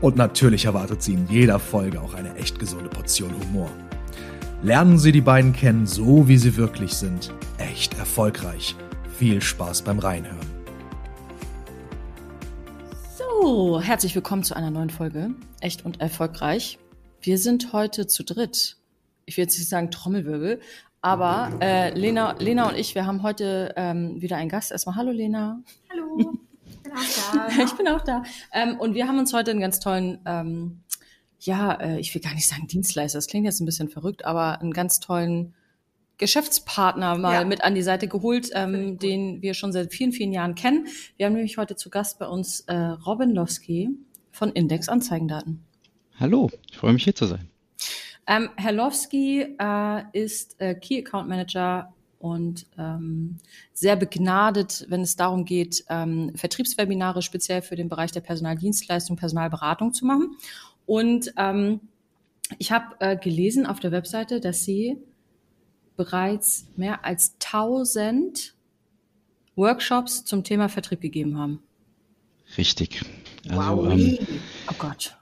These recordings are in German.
Und natürlich erwartet Sie in jeder Folge auch eine echt gesunde Portion Humor. Lernen Sie die beiden kennen, so wie sie wirklich sind. Echt erfolgreich. Viel Spaß beim Reinhören. So, herzlich willkommen zu einer neuen Folge. Echt und erfolgreich. Wir sind heute zu dritt. Ich will jetzt nicht sagen Trommelwirbel, aber äh, Lena, Lena und ich, wir haben heute ähm, wieder einen Gast. Erstmal hallo Lena. Hallo bin auch da. ich bin auch da. Ähm, und wir haben uns heute einen ganz tollen, ähm, ja, äh, ich will gar nicht sagen Dienstleister, das klingt jetzt ein bisschen verrückt, aber einen ganz tollen Geschäftspartner mal ja. mit an die Seite geholt, ähm, den wir schon seit vielen, vielen Jahren kennen. Wir haben nämlich heute zu Gast bei uns äh, Robin Lowski von Index Anzeigendaten. Hallo, ich freue mich hier zu sein. Ähm, Herr Lowski äh, ist äh, Key Account Manager und ähm, sehr begnadet, wenn es darum geht, ähm, Vertriebswebinare speziell für den Bereich der Personaldienstleistung, Personalberatung zu machen. Und ähm, ich habe äh, gelesen auf der Webseite, dass Sie bereits mehr als 1000 Workshops zum Thema Vertrieb gegeben haben. Richtig. Also, wow. Ähm, oh Gott.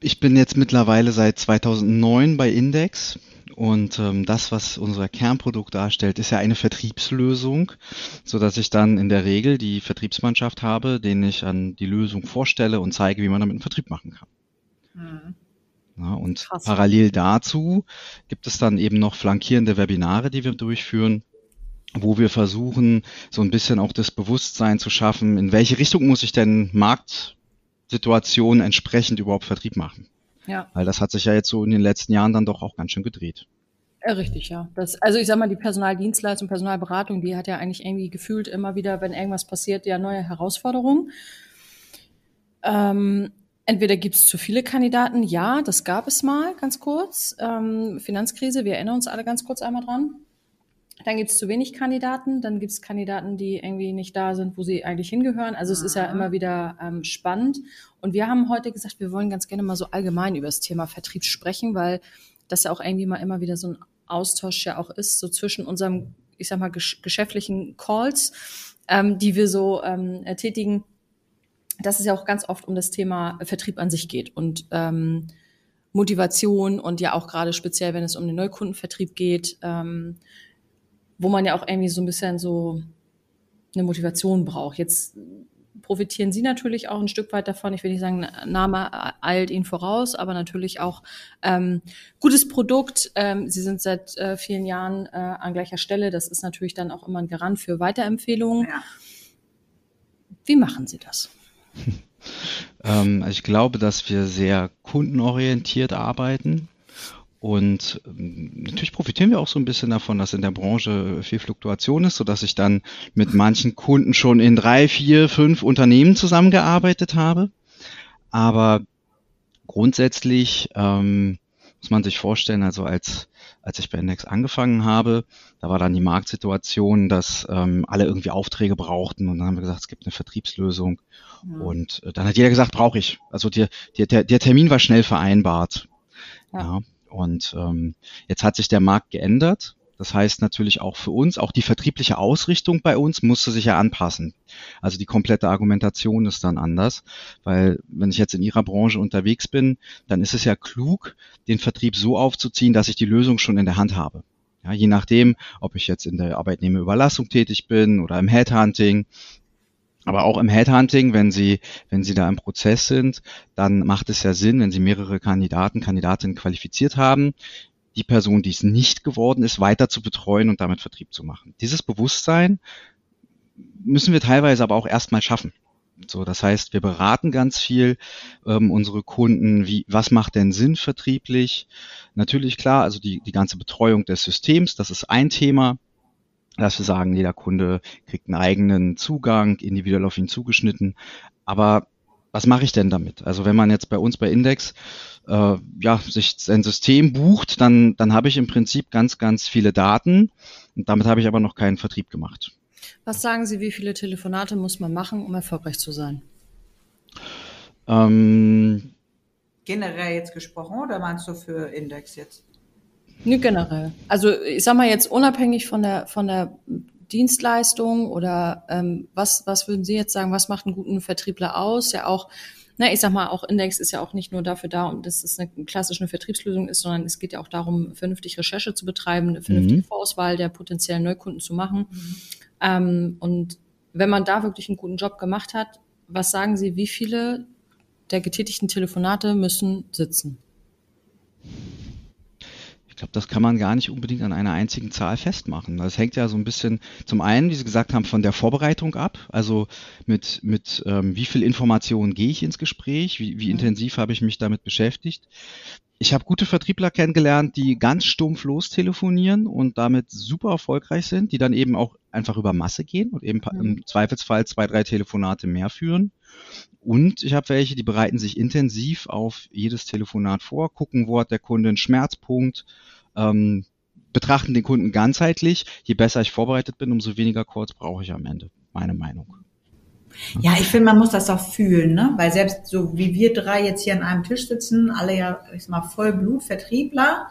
Ich bin jetzt mittlerweile seit 2009 bei Index und ähm, das, was unser Kernprodukt darstellt, ist ja eine Vertriebslösung, so dass ich dann in der Regel die Vertriebsmannschaft habe, denen ich an die Lösung vorstelle und zeige, wie man damit einen Vertrieb machen kann. Mhm. Ja, und Krass. parallel dazu gibt es dann eben noch flankierende Webinare, die wir durchführen, wo wir versuchen, so ein bisschen auch das Bewusstsein zu schaffen, in welche Richtung muss ich denn Marktsituationen entsprechend überhaupt Vertrieb machen. Ja. Weil das hat sich ja jetzt so in den letzten Jahren dann doch auch ganz schön gedreht. Ja, richtig, ja. Das, also ich sag mal, die Personaldienstleistung, Personalberatung, die hat ja eigentlich irgendwie gefühlt immer wieder, wenn irgendwas passiert, ja neue Herausforderungen. Ähm, entweder gibt es zu viele Kandidaten, ja, das gab es mal, ganz kurz. Ähm, Finanzkrise, wir erinnern uns alle ganz kurz einmal dran. Dann gibt es zu wenig Kandidaten, dann gibt es Kandidaten, die irgendwie nicht da sind, wo sie eigentlich hingehören. Also es ist ja immer wieder ähm, spannend. Und wir haben heute gesagt, wir wollen ganz gerne mal so allgemein über das Thema Vertrieb sprechen, weil das ja auch irgendwie mal immer wieder so ein Austausch ja auch ist, so zwischen unserem, ich sag mal, gesch geschäftlichen Calls, ähm, die wir so ähm, tätigen, dass es ja auch ganz oft um das Thema Vertrieb an sich geht und ähm, Motivation und ja auch gerade speziell, wenn es um den Neukundenvertrieb geht, ähm, wo man ja auch irgendwie so ein bisschen so eine Motivation braucht. Jetzt profitieren Sie natürlich auch ein Stück weit davon. Ich will nicht sagen, Name eilt Ihnen voraus, aber natürlich auch ähm, gutes Produkt. Ähm, Sie sind seit äh, vielen Jahren äh, an gleicher Stelle. Das ist natürlich dann auch immer ein Garant für Weiterempfehlungen. Ja. Wie machen Sie das? ähm, ich glaube, dass wir sehr kundenorientiert arbeiten. Und ähm, natürlich profitieren wir auch so ein bisschen davon, dass in der Branche viel Fluktuation ist, sodass ich dann mit manchen Kunden schon in drei, vier, fünf Unternehmen zusammengearbeitet habe. Aber grundsätzlich ähm, muss man sich vorstellen, also als, als ich bei Index angefangen habe, da war dann die Marktsituation, dass ähm, alle irgendwie Aufträge brauchten und dann haben wir gesagt, es gibt eine Vertriebslösung. Ja. Und äh, dann hat jeder gesagt, brauche ich. Also der, der, der Termin war schnell vereinbart. Ja. ja. Und ähm, jetzt hat sich der Markt geändert. Das heißt natürlich auch für uns, auch die vertriebliche Ausrichtung bei uns musste sich ja anpassen. Also die komplette Argumentation ist dann anders, weil wenn ich jetzt in Ihrer Branche unterwegs bin, dann ist es ja klug, den Vertrieb so aufzuziehen, dass ich die Lösung schon in der Hand habe. Ja, je nachdem, ob ich jetzt in der Arbeitnehmerüberlassung tätig bin oder im Headhunting, aber auch im Headhunting, wenn Sie, wenn Sie da im Prozess sind, dann macht es ja Sinn, wenn Sie mehrere Kandidaten, Kandidatinnen qualifiziert haben, die Person, die es nicht geworden ist, weiter zu betreuen und damit Vertrieb zu machen. Dieses Bewusstsein müssen wir teilweise aber auch erstmal schaffen. So, das heißt, wir beraten ganz viel ähm, unsere Kunden, wie, was macht denn Sinn vertrieblich? Natürlich klar, also die, die ganze Betreuung des Systems, das ist ein Thema dass wir sagen, jeder Kunde kriegt einen eigenen Zugang, individuell auf ihn zugeschnitten. Aber was mache ich denn damit? Also wenn man jetzt bei uns bei Index äh, ja, sich ein System bucht, dann, dann habe ich im Prinzip ganz, ganz viele Daten und damit habe ich aber noch keinen Vertrieb gemacht. Was sagen Sie, wie viele Telefonate muss man machen, um erfolgreich zu sein? Ähm, generell jetzt gesprochen oder meinst du für Index jetzt? Nee, generell. Also ich sag mal jetzt unabhängig von der von der Dienstleistung oder ähm, was was würden Sie jetzt sagen, was macht einen guten Vertriebler aus? Ja auch, na ich sag mal auch Index ist ja auch nicht nur dafür da, und dass es eine klassische Vertriebslösung ist, sondern es geht ja auch darum, vernünftig Recherche zu betreiben, eine vernünftige mhm. Vorauswahl der potenziellen Neukunden zu machen. Mhm. Ähm, und wenn man da wirklich einen guten Job gemacht hat, was sagen Sie, wie viele der getätigten Telefonate müssen sitzen? Ich glaube, das kann man gar nicht unbedingt an einer einzigen Zahl festmachen. Das hängt ja so ein bisschen zum einen, wie Sie gesagt haben, von der Vorbereitung ab. Also mit, mit ähm, wie viel Informationen gehe ich ins Gespräch, wie, wie mhm. intensiv habe ich mich damit beschäftigt ich habe gute Vertriebler kennengelernt, die ganz stumpf lostelefonieren und damit super erfolgreich sind, die dann eben auch einfach über Masse gehen und eben mhm. im Zweifelsfall zwei, drei Telefonate mehr führen. Und ich habe welche, die bereiten sich intensiv auf jedes Telefonat vor, gucken, wo hat der Kunde einen Schmerzpunkt, ähm, betrachten den Kunden ganzheitlich. Je besser ich vorbereitet bin, umso weniger Calls brauche ich am Ende. Meine Meinung. Ja, ich finde, man muss das auch fühlen, ne? Weil selbst so wie wir drei jetzt hier an einem Tisch sitzen, alle ja, ich sag mal, voll Blutvertriebler,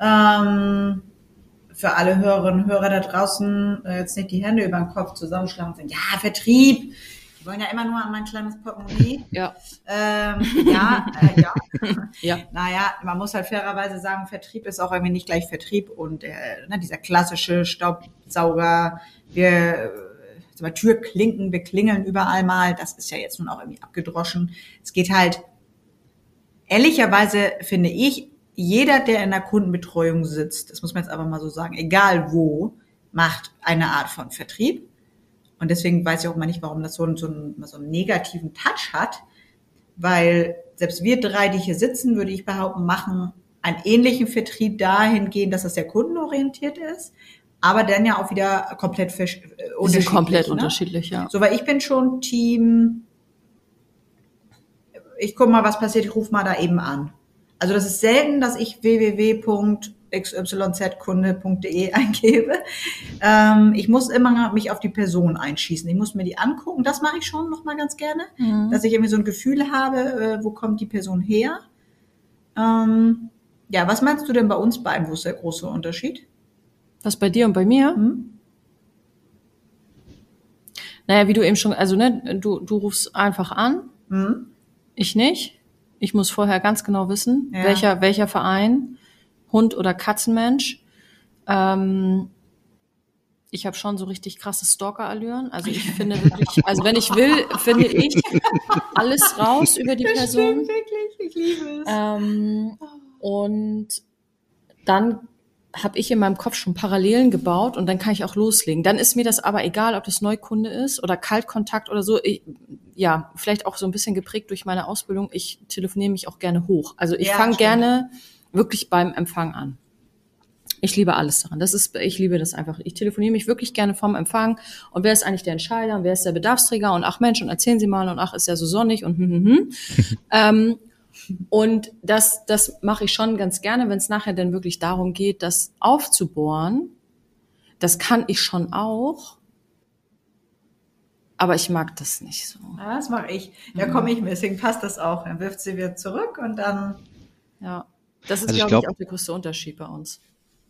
ähm, für alle Hörerinnen und Hörer da draußen äh, jetzt nicht die Hände über den Kopf zusammenschlagen und sagen, ja, Vertrieb, die wollen ja immer nur an mein kleines Portemonnaie. Ja. Ähm, ja, äh, ja. ja. Naja, man muss halt fairerweise sagen, Vertrieb ist auch irgendwie nicht gleich Vertrieb und äh, ne, dieser klassische Staubsauger, wir mal, Türklinken, wir klingeln überall mal, das ist ja jetzt nun auch irgendwie abgedroschen. Es geht halt, ehrlicherweise finde ich, jeder, der in der Kundenbetreuung sitzt, das muss man jetzt aber mal so sagen, egal wo, macht eine Art von Vertrieb. Und deswegen weiß ich auch mal nicht, warum das so, einen, so, einen, so einen negativen Touch hat, weil selbst wir drei, die hier sitzen, würde ich behaupten, machen einen ähnlichen Vertrieb dahingehend, dass es sehr kundenorientiert ist aber dann ja auch wieder komplett unterschiedlich. Die sind komplett ne? unterschiedlich, ja. So, weil ich bin schon Team, ich guck mal, was passiert, ich rufe mal da eben an. Also das ist selten, dass ich www.xyzkunde.de eingebe. Ähm, ich muss immer mich auf die Person einschießen. Ich muss mir die angucken. Das mache ich schon noch mal ganz gerne, mhm. dass ich irgendwie so ein Gefühl habe, äh, wo kommt die Person her. Ähm, ja, was meinst du denn bei uns beiden? Wo ist der große Unterschied? Was bei dir und bei mir? Hm? Naja, wie du eben schon, also ne, du, du rufst einfach an, hm? ich nicht. Ich muss vorher ganz genau wissen, ja. welcher, welcher Verein, Hund oder Katzenmensch. Ähm, ich habe schon so richtig krasse Stalker-Allüren. Also ich finde wirklich, also wenn ich will, finde ich alles raus über die Person. Stimmt, wirklich, ich liebe es. Ähm, und dann habe ich in meinem Kopf schon Parallelen gebaut und dann kann ich auch loslegen. Dann ist mir das aber egal, ob das Neukunde ist oder Kaltkontakt oder so. Ich, ja, vielleicht auch so ein bisschen geprägt durch meine Ausbildung. Ich telefoniere mich auch gerne hoch. Also ich ja, fange gerne wirklich beim Empfang an. Ich liebe alles daran. Das ist, ich liebe das einfach. Ich telefoniere mich wirklich gerne vom Empfang. Und wer ist eigentlich der Entscheider? Und wer ist der Bedarfsträger? Und ach Mensch, und erzählen Sie mal. Und ach, ist ja so sonnig. Und hm, hm, hm. ähm, und das, das mache ich schon ganz gerne, wenn es nachher dann wirklich darum geht, das aufzubohren. Das kann ich schon auch. Aber ich mag das nicht so. Ja, das mache ich. Da komme ich, deswegen passt das auch. Dann wirft sie wieder zurück und dann. Ja, das ist, also glaube ich, auch der größte Unterschied bei uns.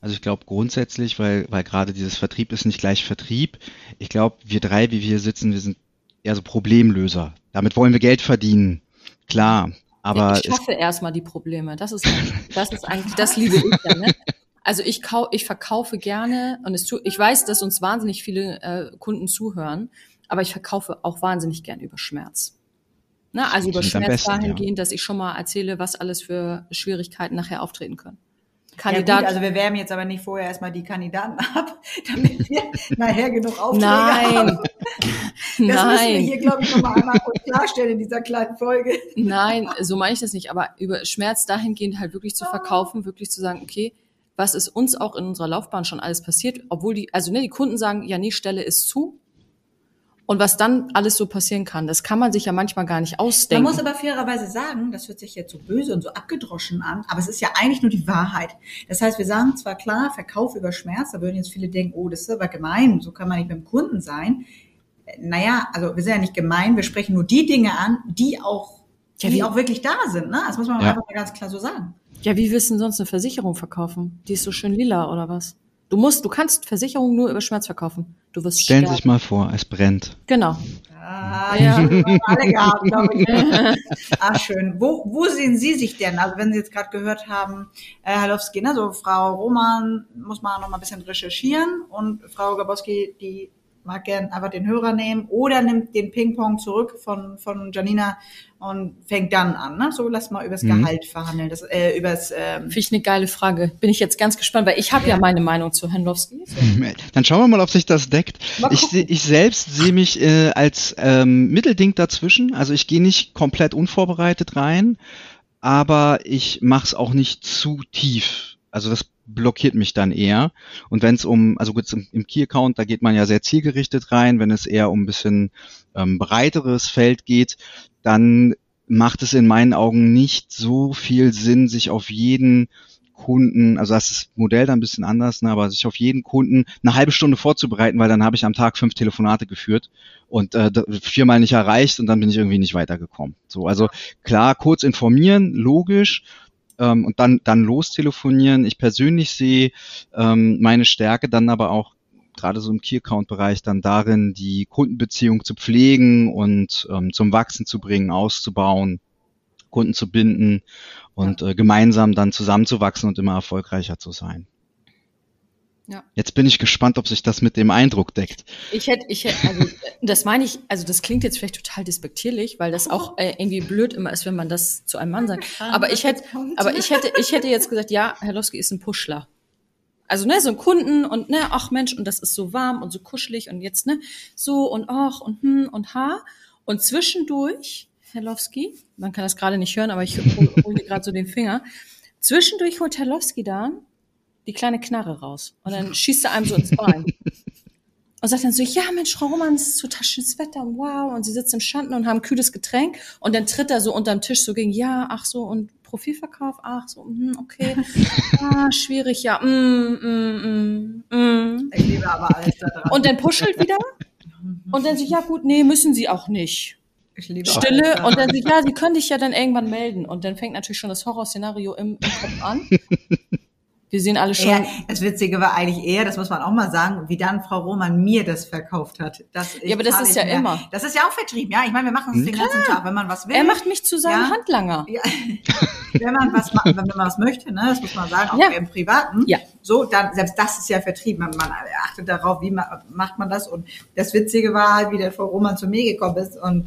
Also ich glaube grundsätzlich, weil, weil gerade dieses Vertrieb ist nicht gleich Vertrieb. Ich glaube, wir drei, wie wir hier sitzen, wir sind eher so Problemlöser. Damit wollen wir Geld verdienen. Klar, aber ich schaffe erstmal die Probleme. Das ist, das ist eigentlich, das liebe ich ja. Ne? Also ich, kau ich verkaufe gerne und es tu, ich weiß, dass uns wahnsinnig viele äh, Kunden zuhören, aber ich verkaufe auch wahnsinnig gerne über Schmerz. Ne? Also über Schmerz besten, dahingehend, ja. dass ich schon mal erzähle, was alles für Schwierigkeiten nachher auftreten können. Kandidat. Ja gut, also wir wärmen jetzt aber nicht vorher erstmal die Kandidaten ab, damit wir nachher genug Aufträge Nein. haben. Das Nein. müssen wir hier, glaube ich, nochmal einmal kurz klarstellen in dieser kleinen Folge. Nein, so meine ich das nicht. Aber über Schmerz dahingehend halt wirklich zu verkaufen, wirklich zu sagen, okay, was ist uns auch in unserer Laufbahn schon alles passiert, obwohl die, also ne, die Kunden sagen, ja, nee, Stelle ist zu. Und was dann alles so passieren kann, das kann man sich ja manchmal gar nicht ausdenken. Man muss aber fairerweise sagen, das hört sich jetzt so böse und so abgedroschen an, aber es ist ja eigentlich nur die Wahrheit. Das heißt, wir sagen zwar klar, Verkauf über Schmerz, da würden jetzt viele denken, oh, das ist aber gemein, so kann man nicht beim Kunden sein. Naja, also wir sind ja nicht gemein, wir sprechen nur die Dinge an, die auch, Ja, die auch wirklich da sind. Ne? Das muss man Ja. einfach mal ganz klar so sagen. Ja, wie willst du denn sonst eine Versicherung verkaufen? Die ist so schön lila oder was? Du musst, du kannst Versicherung nur über Schmerz verkaufen. Du wirst Stellen Sie sterben. sich mal vor, es brennt. Genau. Ah, Ja. alle gehabt, glaube ich. ah, schön. Wo, wo sehen Sie sich denn? Also wenn Sie jetzt gerade gehört haben, äh, Halowski, ne, so Frau Roman muss man noch mal ein bisschen recherchieren und Frau Gabowski, die mag gern einfach den Hörer nehmen oder nimmt den Ping-Pong zurück von, von Janina und fängt dann an. Ne? So, lass mal übers Mhm. Gehalt verhandeln, das, äh, übers ähm, Finde ich eine geile Frage. Bin ich jetzt ganz gespannt, weil ich habe ja. meine Meinung zu Hendlowski. So. Dann schauen wir mal, ob sich das deckt. Ich, ich selbst sehe mich äh, als ähm, Mittelding dazwischen. Also ich gehe nicht komplett unvorbereitet rein, aber ich mache es auch nicht zu tief. Also das blockiert mich dann eher. Und wenn es um, also gut, im, im Key-Account, da geht man ja sehr zielgerichtet rein. Wenn es eher um ein bisschen ähm, breiteres Feld geht, dann macht es in meinen Augen nicht so viel Sinn, sich auf jeden Kunden, also das ist Modell dann ein bisschen anders, ne, aber sich auf jeden Kunden eine halbe Stunde vorzubereiten, weil dann habe ich am Tag fünf Telefonate geführt und äh, viermal nicht erreicht und dann bin ich irgendwie nicht weitergekommen. So, also klar, kurz informieren, logisch, ähm, und dann dann lostelefonieren. Ich persönlich sehe ähm, meine Stärke dann aber auch gerade so im Key-Account-Bereich dann darin, die Kundenbeziehung zu pflegen und ähm, zum Wachsen zu bringen, auszubauen, Kunden zu binden und äh, gemeinsam dann zusammenzuwachsen und immer erfolgreicher zu sein. Ja. Jetzt bin ich gespannt, ob sich das mit dem Eindruck deckt. Ich hätte, ich hätte, also das meine ich, also das klingt jetzt vielleicht total despektierlich, weil das auch äh, irgendwie blöd immer ist, wenn man das zu einem Mann sagt. Aber ich hätte, aber ich hätte, ich hätte jetzt gesagt, ja, Herr Lowski ist ein Puschler. Also ne, so ein Kunden und ne, ach Mensch, und das ist so warm und so kuschelig und jetzt ne, so und ach und hm und ha und zwischendurch, Herr Lowski, man kann das gerade nicht hören, aber ich hole gerade so den Finger. Zwischendurch holt Herr Lowski dann die kleine Knarre raus und dann schießt er einem so ins Bein. Und sagt dann so, ja Mensch, Frau Roman, es ist total schönes Wetter, wow. Und sie sitzen im Schatten und haben ein kühles Getränk. Und dann tritt er so unterm Tisch so gegen, ja, ach so, und Profilverkauf, ach so, mhm, okay. Ah, schwierig, ja. Mm, mm, mm, mm. Ich liebe aber alles da dran. Und dann puschelt wieder. Und dann so, ja gut, nee, müssen sie auch nicht. ich liebe alles Stille. daran. Und dann ja, sie können dich ja dann irgendwann melden. Und dann fängt natürlich schon das Horrorszenario im, im Kopf an. Wir sehen alle schon. Ja, das Witzige war eigentlich eher, das muss man auch mal sagen, wie dann Frau Roman mir das verkauft hat. Das Ja, aber das ist ja mehr. immer. Das ist ja auch Vertrieb, ja. Ich meine, wir machen es den ganzen Tag, wenn man was will. er macht mich zu seinem Ja. Handlanger. ja, wenn man was wenn man was möchte, ne, das muss man sagen, auch Ja. im Privaten. Ja. So, dann selbst das ist ja Vertrieb. Man, man achtet darauf, wie ma macht man das. Und das Witzige war halt, wie der Frau Roman zu mir gekommen ist und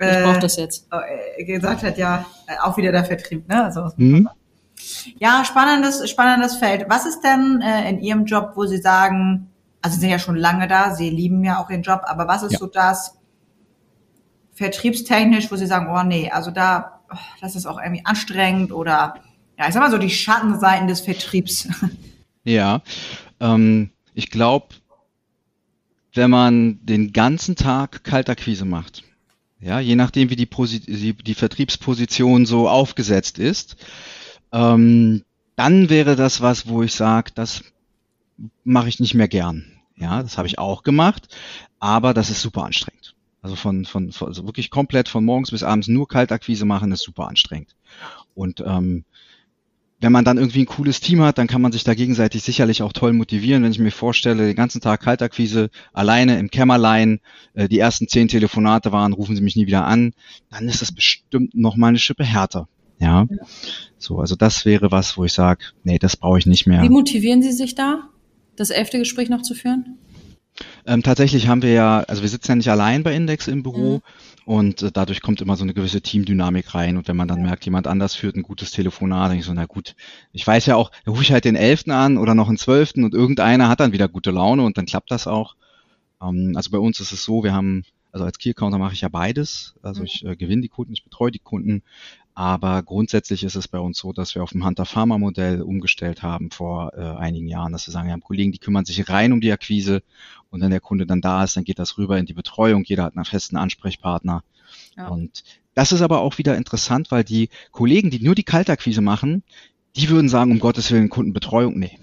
Ich äh, brauche das jetzt. äh, gesagt hat, ja, äh, auch wieder der Vertrieb, ne? Also, Mhm. Ja, spannendes, spannendes Feld. Was ist denn äh, in Ihrem Job, wo Sie sagen, also Sie sind ja schon lange da, Sie lieben ja auch Ihren Job, aber was ist Ja. so das vertriebstechnisch, wo Sie sagen, oh nee, also da, oh, das ist auch irgendwie anstrengend oder ja, ich sag mal so die Schattenseiten des Vertriebs. Ja, ähm, ich glaube, wenn man den ganzen Tag Kaltakquise macht, ja, je nachdem, wie die, Posi die, die Vertriebsposition so aufgesetzt ist, ähm, dann wäre das was, wo ich sage, das mache ich nicht mehr gern. Ja, das habe ich auch gemacht, aber das ist super anstrengend. Also von, von, von also wirklich komplett von morgens bis abends nur Kaltakquise machen, ist super anstrengend. Und ähm, wenn man dann irgendwie ein cooles Team hat, dann kann man sich da gegenseitig sicherlich auch toll motivieren. Wenn ich mir vorstelle, den ganzen Tag Kaltakquise alleine im Kämmerlein, äh, die ersten zehn Telefonate waren, rufen Sie mich nie wieder an, dann ist das bestimmt noch mal eine Schippe härter. Ja, so, also das wäre was, wo ich sage, nee, das brauche ich nicht mehr. Wie motivieren Sie sich da, das elfte Gespräch noch zu führen? Ähm, tatsächlich haben wir ja, also wir sitzen ja nicht allein bei Index im Büro Mhm. und äh, dadurch kommt immer so eine gewisse Teamdynamik rein. Und wenn man dann merkt, jemand anders führt ein gutes Telefonat, denke ich so, na gut, ich weiß ja auch, da rufe ich halt den Elften an oder noch den Zwölften und irgendeiner hat dann wieder gute Laune und dann klappt das auch. Ähm, also bei uns ist es so, wir haben, also als Key Accounter mache ich ja beides. Also Mhm. ich äh, gewinne die Kunden, ich betreue die Kunden. Aber grundsätzlich ist es bei uns so, dass wir auf dem Hunter-Pharma-Modell umgestellt haben vor äh, einigen Jahren, dass wir sagen, wir haben Kollegen, die kümmern sich rein um die Akquise und wenn der Kunde dann da ist, dann geht das rüber in die Betreuung. Jeder hat einen festen Ansprechpartner. Ja. Und das ist aber auch wieder interessant, weil die Kollegen, die nur die Kaltakquise machen, die würden sagen, um Gottes Willen, Kundenbetreuung, nee.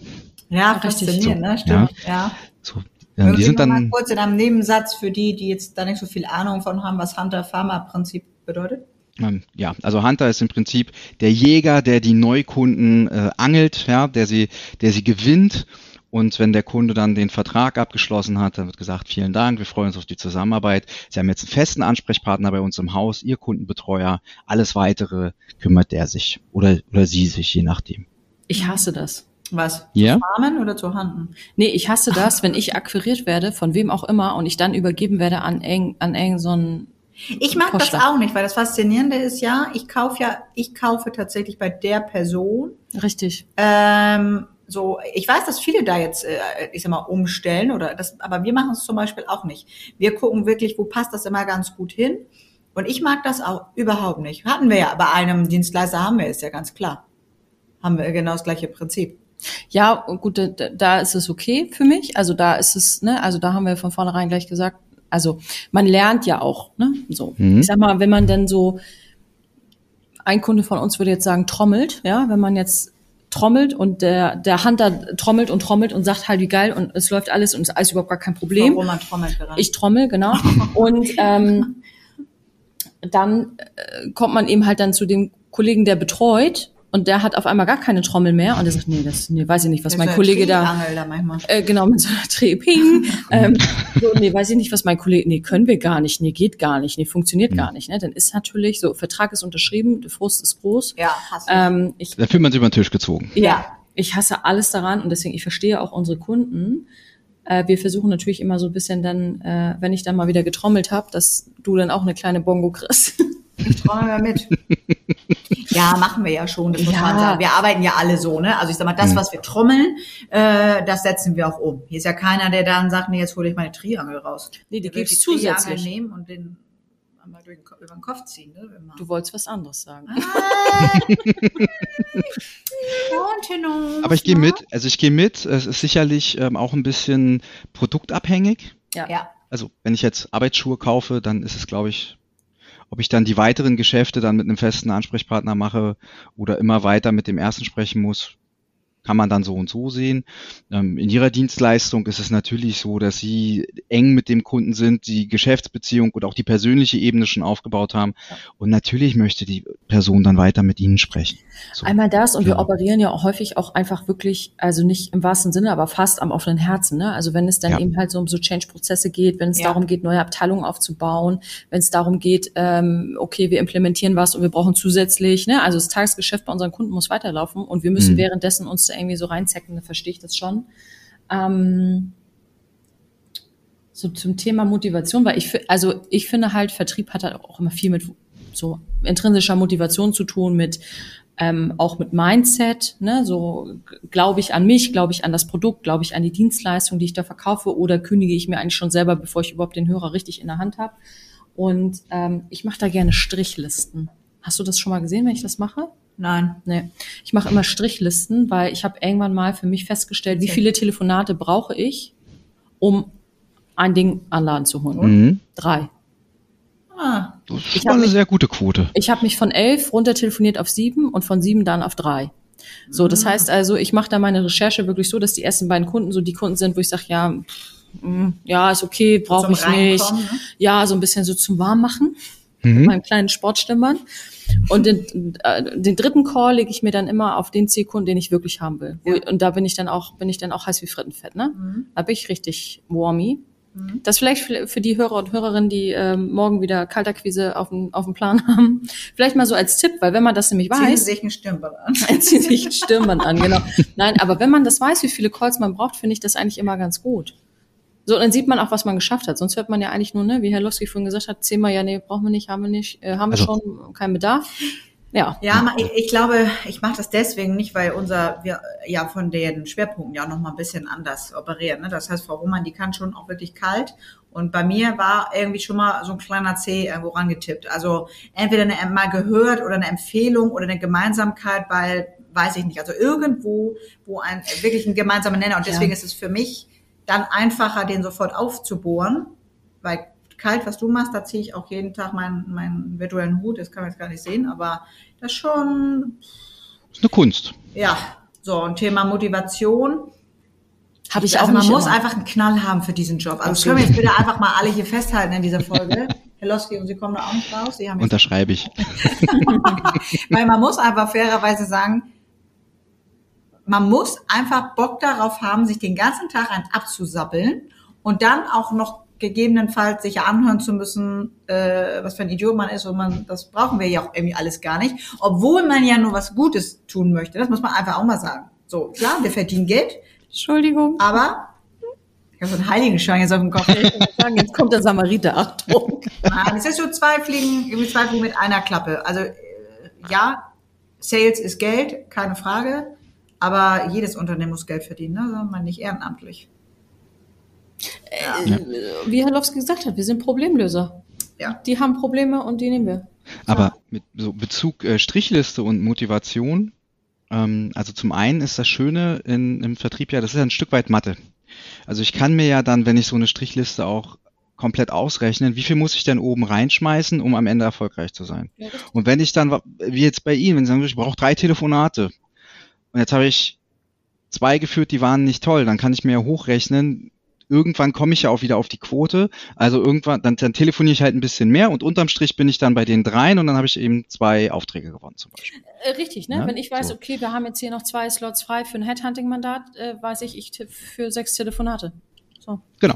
Ja, faszinierend, so, ne? Stimmt, ja. ja. So, ja, die sind dann mal kurz in einem Nebensatz für die, die jetzt da nicht so viel Ahnung von haben, was Hunter-Pharma-Prinzip bedeutet. Ähm, ja, also Hunter ist im Prinzip der Jäger, der die Neukunden äh, angelt, ja, der sie, der sie gewinnt. Und wenn der Kunde dann den Vertrag abgeschlossen hat, dann wird gesagt, vielen Dank, wir freuen uns auf die Zusammenarbeit. Sie haben jetzt einen festen Ansprechpartner bei uns im Haus, Ihr Kundenbetreuer. Alles weitere kümmert der sich oder, oder sie sich, je nachdem. Ich hasse das. Was? Ja? Zu farmen oder zu handen? Nee, ich hasse das, wenn ich akquiriert werde, von wem auch immer, und ich dann übergeben werde an eng, an eng so ein ich mag das auch nicht, weil das Faszinierende ist ja, ich kaufe ja, ich kaufe tatsächlich bei der Person. Richtig. Ähm, so, ich weiß, dass viele da jetzt, äh, ich sag mal, umstellen oder das, aber wir machen es zum Beispiel auch nicht. Wir gucken wirklich, wo passt das immer ganz gut hin. Und ich mag das auch überhaupt nicht. Hatten wir ja bei einem Dienstleister haben wir es ja ganz klar. Haben wir genau das gleiche Prinzip. Ja, gut, da, da ist es okay für mich. Also da ist es, ne, also da haben wir von vornherein gleich gesagt, also man lernt ja auch, ne? So. Mhm. Ich sag mal, wenn man denn so, ein Kunde von uns würde jetzt sagen, trommelt, ja, wenn man jetzt trommelt und der, der Hunter trommelt und trommelt und sagt halt wie geil und es läuft alles und es ist alles überhaupt gar kein Problem. Warum man trommelt gerade. Ich trommel, genau. und ähm, dann äh, kommt man eben halt dann zu dem Kollegen, der betreut und der hat auf einmal gar keine Trommel mehr und er sagt, nee, das nee, weiß ich nicht, was das mein Kollege da, da äh, genau mit so einer Drehping, ähm, so, nee, weiß ich nicht, was mein Kollege, nee, können wir gar nicht, nee, geht gar nicht, nee, funktioniert mhm. gar nicht, ne? Dann ist natürlich so, Vertrag ist unterschrieben, der Frust ist groß. Ja, hast du. Ähm, ich, da fühlt man sich über den Tisch gezogen. Ja, ich hasse alles daran und deswegen ich verstehe auch unsere Kunden. Äh, wir versuchen natürlich immer so ein bisschen dann, äh, wenn ich dann mal wieder getrommelt habe, dass du dann auch eine kleine Bongo kriegst. Ich trommel mal mit. Ja, machen wir ja schon, das muss ja. man sagen. Wir arbeiten ja alle so, ne? Also ich sag mal, das, mhm. was wir trommeln, äh, das setzen wir auch um. Hier ist ja keiner, der dann sagt, nee, jetzt hole ich meine Triangel raus. Nee, die gibt's zusätzlich. nehmen und den einmal durch den, über den Kopf ziehen. Ne? Du wolltest was anderes sagen. Ah. Aber ich gehe mit. Also ich gehe mit. Es ist sicherlich ähm, auch ein bisschen produktabhängig. Ja. ja. Also wenn ich jetzt Arbeitsschuhe kaufe, dann ist es, glaube ich, ob ich dann die weiteren Geschäfte dann mit einem festen Ansprechpartner mache oder immer weiter mit dem ersten sprechen muss, kann man dann so und so sehen. Ähm, in Ihrer Dienstleistung ist es natürlich so, dass Sie eng mit dem Kunden sind, die Geschäftsbeziehung und auch die persönliche Ebene schon aufgebaut haben. Und natürlich möchte die Person dann weiter mit Ihnen sprechen. So. Einmal das und ja. wir operieren ja auch häufig auch einfach wirklich, also nicht im wahrsten Sinne, aber fast am offenen Herzen. Ne? Also wenn es dann ja. eben halt so um so Change-Prozesse geht, wenn es ja. darum geht, neue Abteilungen aufzubauen, wenn es darum geht, ähm, okay, wir implementieren was und wir brauchen zusätzlich, ne? also das Tagesgeschäft bei unseren Kunden muss weiterlaufen und wir müssen mhm. währenddessen uns irgendwie so reinzecken, dann verstehe ich das schon. Ähm, so zum Thema Motivation, weil ich, also ich finde halt, Vertrieb hat halt auch immer viel mit so intrinsischer Motivation zu tun, mit ähm, auch mit Mindset, ne? so glaube ich an mich, glaube ich an das Produkt, glaube ich an die Dienstleistung, die ich da verkaufe, oder kündige ich mir eigentlich schon selber, bevor ich überhaupt den Hörer richtig in der Hand habe. Und ähm, ich mache da gerne Strichlisten. Hast du das schon mal gesehen, wenn ich das mache? Nein. Nee. Ich mache immer Strichlisten, weil ich habe irgendwann mal für mich festgestellt, wie viele Telefonate brauche ich, um ein Ding an Laden zu holen. Mhm. Drei. Ah. Das ist eine mich, sehr gute Quote. Ich habe mich von elf runter telefoniert auf sieben und von sieben dann auf drei. So, das mhm. heißt also, ich mache da meine Recherche wirklich so, dass die ersten beiden Kunden so die Kunden sind, wo ich sage, ja, mh, mm, ja, ist okay, brauche ich nicht. Ne? Ja, so ein bisschen so zum Warmmachen mhm. mit meinem kleinen Sportstimmband. Und den, äh, den dritten Call lege ich mir dann immer auf den Zielkunden, den ich wirklich haben will. Ja. Und da bin ich dann auch, bin ich dann auch heiß wie Frittenfett, ne? Mhm. Da bin ich richtig warmy. Mhm. Das vielleicht für die Hörer und Hörerinnen, die ähm, morgen wieder Kalterquise auf dem, auf dem Plan haben, vielleicht mal so als Tipp, weil wenn man das nämlich weiß. Ziehen Sie sich ein Stirnband an. Ziehen Sie sich ein Stirnband an, genau. Nein, aber wenn man das weiß, wie viele Calls man braucht, finde ich das eigentlich immer ganz gut. So, dann sieht man auch, was man geschafft hat. Sonst hört man ja eigentlich nur, ne, wie Herr Lowski vorhin gesagt hat, zehnmal, ja, nee, brauchen wir nicht, haben wir nicht, äh, haben wir also, schon, keinen Bedarf. Ja. Ja, ich, ich glaube, ich mache das deswegen nicht, weil unser, wir ja von den Schwerpunkten ja auch noch mal ein bisschen anders operieren. Ne? Das heißt, Frau Roman, die kann schon auch wirklich kalt. Und bei mir war irgendwie schon mal so ein kleiner C irgendwo rangetippt. Also entweder eine, mal gehört oder eine Empfehlung oder eine Gemeinsamkeit, weil, weiß ich nicht, also irgendwo, wo ein wirklich ein gemeinsamer Nenner. Und deswegen ja. ist es für mich dann einfacher, den sofort aufzubohren, weil kalt, was du machst, da ziehe ich auch jeden Tag meinen, meinen virtuellen Hut, das kann man jetzt gar nicht sehen, aber das ist schon. Das ist eine Kunst. Ja, so, ein Thema Motivation. Habe ich also auch Man nicht muss immer. einfach einen Knall haben für diesen Job. Also das können wir jetzt bitte einfach mal alle hier festhalten in dieser Folge. Herr Losky, und Sie kommen da auch nicht raus. Sie haben Unterschreibe ich. Weil man muss einfach fairerweise sagen, man muss einfach Bock darauf haben, sich den ganzen Tag einen abzusappeln und dann auch noch gegebenenfalls sich anhören zu müssen, äh, was für ein Idiot man ist und man, das brauchen wir ja auch irgendwie alles gar nicht, obwohl man ja nur was Gutes tun möchte. Das muss man einfach auch mal sagen. So, klar, wir verdienen Geld, Entschuldigung. aber ich habe so einen Heiligenschein jetzt auf dem Kopf. Sagen, jetzt kommt der Samariter, Achtung. Nein, es ist so zwei Fliegen, irgendwie zwei Fliegen mit einer Klappe. Also äh, ja, Sales ist Geld, keine Frage, aber jedes Unternehmen muss Geld verdienen, ne? sondern man nicht ehrenamtlich. Äh, Wie Herr gesagt hat, wir sind Problemlöser. Ja. Die haben Probleme und die nehmen wir. Aber mit so Bezug äh, Strichliste und Motivation, ähm, also zum einen ist das Schöne in, im Vertrieb ja, das ist ja ein Stück weit Mathe. Also ich kann mir ja dann, wenn ich so eine Strichliste auch komplett ausrechnen, wie viel muss ich denn oben reinschmeißen, um am Ende erfolgreich zu sein. Ja. Und wenn ich dann, wie jetzt bei Ihnen, wenn Sie sagen, ich brauche drei Telefonate und jetzt habe ich zwei geführt, die waren nicht toll, dann kann ich mir ja hochrechnen, irgendwann komme ich ja auch wieder auf die Quote. Also irgendwann, dann, dann telefoniere ich halt ein bisschen mehr und unterm Strich bin ich dann bei den dreien und dann habe ich eben zwei Aufträge gewonnen zum Beispiel. Äh, richtig, ne? Ja, Wenn ich weiß, so. okay, wir haben jetzt hier noch zwei Slots frei für ein Headhunting-Mandat, äh, weiß ich, ich für sechs Telefonate. So, Genau.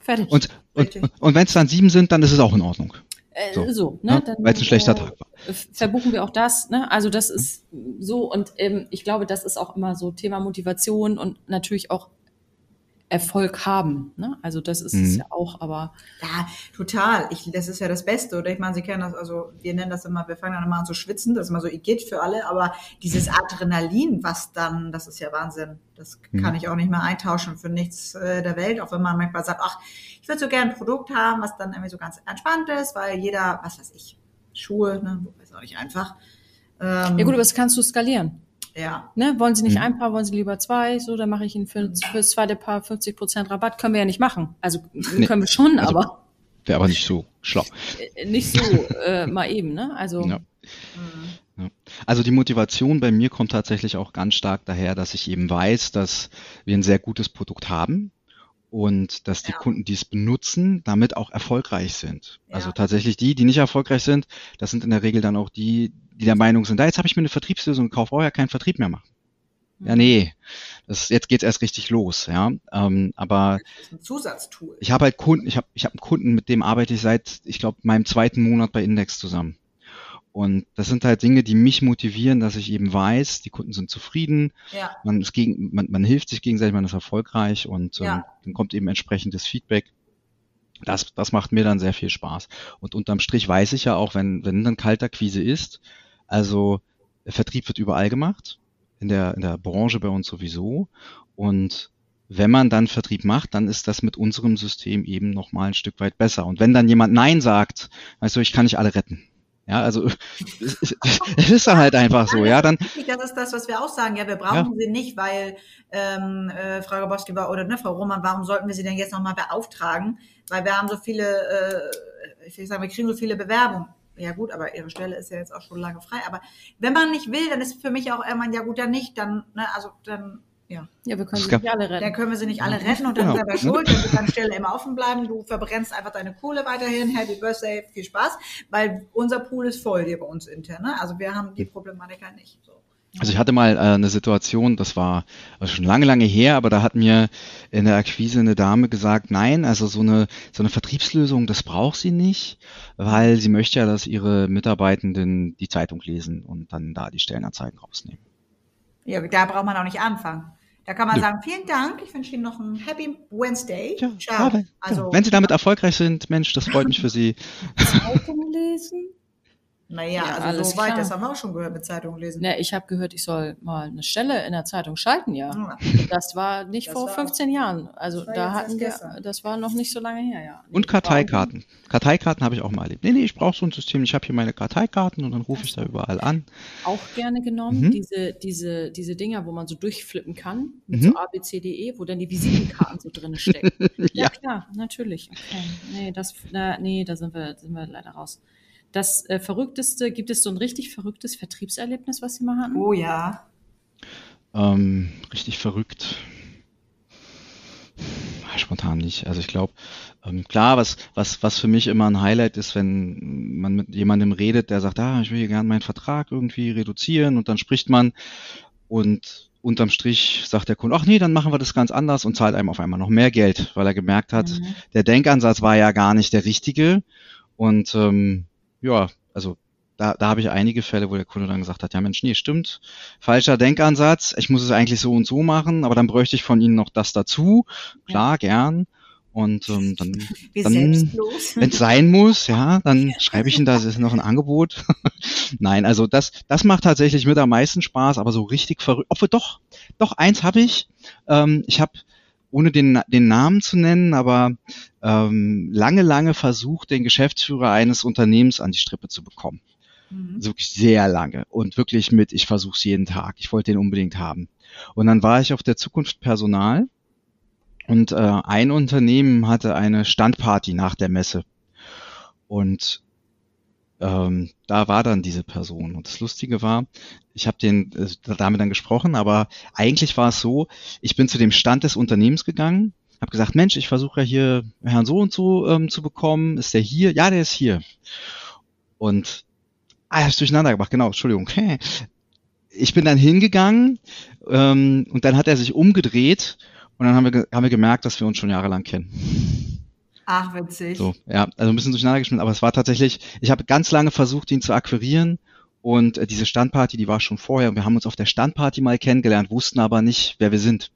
fertig. Und, und, und, und wenn es dann sieben sind, dann ist es auch in Ordnung. äh, so, so, ne? ne? Weil es ein schlechter äh, Tag war. Verbuchen wir auch das. Ne? Also das ist so und ähm, ich glaube, das ist auch immer so Thema Motivation und natürlich auch Erfolg haben. Ne? Also das ist es Mhm. ja auch, aber Ja, total. Ich, das ist ja das Beste, oder? Ich meine, Sie kennen das, also wir nennen das immer, wir fangen dann immer an zu schwitzen, das ist immer so Igitt für alle, aber dieses Adrenalin, was dann, das ist ja Wahnsinn. Das Mhm. kann ich auch nicht mehr eintauschen für nichts äh, der Welt, auch wenn man manchmal sagt, ach, ich würde so gerne ein Produkt haben, was dann irgendwie so ganz entspannt ist, weil jeder, was weiß ich, Schuhe, ne, ist auch nicht einfach. Ähm, ja gut, aber das kannst du skalieren. ja. Ne? Wollen Sie nicht Mhm. ein Paar, wollen Sie lieber zwei? So, dann mache ich Ihnen für, für das zweite Paar 50 Prozent Rabatt. Können wir ja nicht machen. Also Nee. können wir schon, Also- aber Wäre aber nicht so schlau. äh, nicht so äh, mal eben. Ne? Also Ja. Mhm. Ja. Also die Motivation bei mir kommt tatsächlich auch ganz stark daher, dass ich eben weiß, dass wir ein sehr gutes Produkt haben und dass die Ja. Kunden, die es benutzen, damit auch erfolgreich sind. Ja. Also tatsächlich die, die nicht erfolgreich sind, das sind in der Regel dann auch die, die der Meinung sind, da jetzt habe ich mir eine Vertriebslösung gekauft, brauche ja keinen Vertrieb mehr machen. Ja, nee, das, jetzt geht's erst richtig los, ja. Ähm, aber Das ist ein Zusatztool. ich habe halt Kunden, ich habe ich hab einen Kunden, mit dem arbeite ich seit, ich glaube, meinem zweiten Monat bei Index zusammen. Und das sind halt Dinge, die mich motivieren, dass ich eben weiß, die Kunden sind zufrieden, Ja. man, ist gegen, man, man hilft sich gegenseitig, man ist erfolgreich und ähm, Ja. dann kommt eben entsprechendes Feedback. Das, das macht mir dann sehr viel Spaß. Und unterm Strich weiß ich ja auch, wenn, wenn dann Kaltakquise ist, also der Vertrieb wird überall gemacht, in der, in der Branche bei uns sowieso. Und wenn man dann Vertrieb macht, dann ist das mit unserem System eben nochmal ein Stück weit besser. Und wenn dann jemand Nein sagt, weißt du, ich kann nicht alle retten. Ja, also es, ist halt einfach so, ja, dann, Das ist das, was wir auch sagen. Ja, wir brauchen sie nicht, weil ähm, äh, Frau Gabowski war oder ne, Frau Roman, warum sollten wir sie denn jetzt nochmal beauftragen? Weil wir haben so viele, äh, ich will sagen, wir kriegen so viele Bewerbungen. Ja gut, aber ihre Stelle ist ja jetzt auch schon lange frei. Aber wenn man nicht will, dann ist für mich auch irgendwann, ja gut, dann nicht, dann, ne, also dann, ja, ja, wir können sie nicht alle dann retten. können wir sie nicht alle retten und dann Genau. selber schuld, dann wird deine Stelle immer offen bleiben, du verbrennst einfach deine Kohle weiterhin, Happy Birthday, viel Spaß, weil unser Pool ist voll hier bei uns intern, ne? Also wir haben die Problematik halt nicht. So. Also ich hatte mal äh, eine Situation, das war also schon lange, lange her, aber da hat mir in der Akquise eine Dame gesagt, nein, also so eine, so eine Vertriebslösung, das braucht sie nicht, weil sie möchte ja, dass ihre Mitarbeitenden die Zeitung lesen und dann da die Stellenanzeigen rausnehmen. Ja, da braucht man auch nicht anfangen. Da kann man Nö. sagen, vielen Dank, ich wünsche Ihnen noch einen Happy Wednesday. Ja, Ciao. ja, wenn, also, ja, wenn sie damit erfolgreich sind, Mensch, das freut mich für sie. Zeitung lesen? Naja, Ja, also alles so weit, klar. das haben wir auch schon gehört mit Zeitungen lesen. Ne, ich habe gehört, ich soll mal eine Stelle in der Zeitung schalten, ja. Ja. Das war nicht Das vor war- 15 Jahren. Also das war da hatten wir, gestern. das war noch nicht so lange her, ja. Nee, Und Karteikarten. Karteikarten habe ich auch mal erlebt. Nee, nee, ich brauche so ein System. Ich habe hier meine Karteikarten und dann rufe ich da überall an. Auch gerne genommen, Mhm. diese, diese, diese Dinger, wo man so durchflippen kann, mit Mhm. so A, B, C, D, E, wo dann die Visitenkarten so drin stecken. Ja, Ja. klar, natürlich. Okay. Nee, das, na, nee, da sind wir, sind wir leider raus. Das äh, Verrückteste, gibt es so ein richtig verrücktes Vertriebserlebnis, was Sie mal hatten? Oh ja. Ähm, richtig verrückt. Ah, Spontan nicht. Also ich glaube, ähm, klar, was, was, was für mich immer ein Highlight ist, wenn man mit jemandem redet, der sagt, ah, ich will hier gerne meinen Vertrag irgendwie reduzieren und dann spricht man und unterm Strich sagt der Kunde, ach nee, dann machen wir das ganz anders und zahlt einem auf einmal noch mehr Geld, weil er gemerkt hat, Mhm. der Denkansatz war ja gar nicht der richtige. Und ähm, ja, also da, da habe ich einige Fälle, wo der Kunde dann gesagt hat, ja Mensch, nee, stimmt, falscher Denkansatz, ich muss es eigentlich so und so machen, aber dann bräuchte ich von Ihnen noch das dazu. Klar, gern. Und ähm, dann, Wie Dann- wenn es sein muss, ja, dann schreibe ich Ihnen, da ist noch ein Angebot. Nein, also das, das macht tatsächlich mit am meisten Spaß, aber so richtig verrückt. Obwohl doch, doch eins habe ich. Ähm, ich habe, ohne den, den Namen zu nennen, aber ähm, lange, lange versucht, den Geschäftsführer eines Unternehmens an die Strippe zu bekommen. Mhm. Also wirklich sehr lange und wirklich mit, ich versuche es jeden Tag. Ich wollte den unbedingt haben. Und dann war ich auf der Zukunft Personal und äh, ein Unternehmen hatte eine Standparty nach der Messe. Und ähm, da war dann diese Person. Und das Lustige war, ich habe den äh, damit dann gesprochen, aber eigentlich war es so, ich bin zu dem Stand des Unternehmens gegangen, habe gesagt, Mensch, ich versuche ja hier Herrn so und so ähm, zu bekommen. Ist der hier? Ja, der ist hier. Und ah, ich hab's durcheinander gemacht, genau, Entschuldigung. Ich bin dann hingegangen ähm, und dann hat er sich umgedreht und dann haben wir, haben wir gemerkt, dass wir uns schon jahrelang kennen. Ach, witzig. So, ja, also ein bisschen durcheinander geschmissen, aber es war tatsächlich, ich habe ganz lange versucht, ihn zu akquirieren und äh, diese Standparty, die war schon vorher. Wir haben uns auf der Standparty mal kennengelernt, wussten aber nicht, wer wir sind.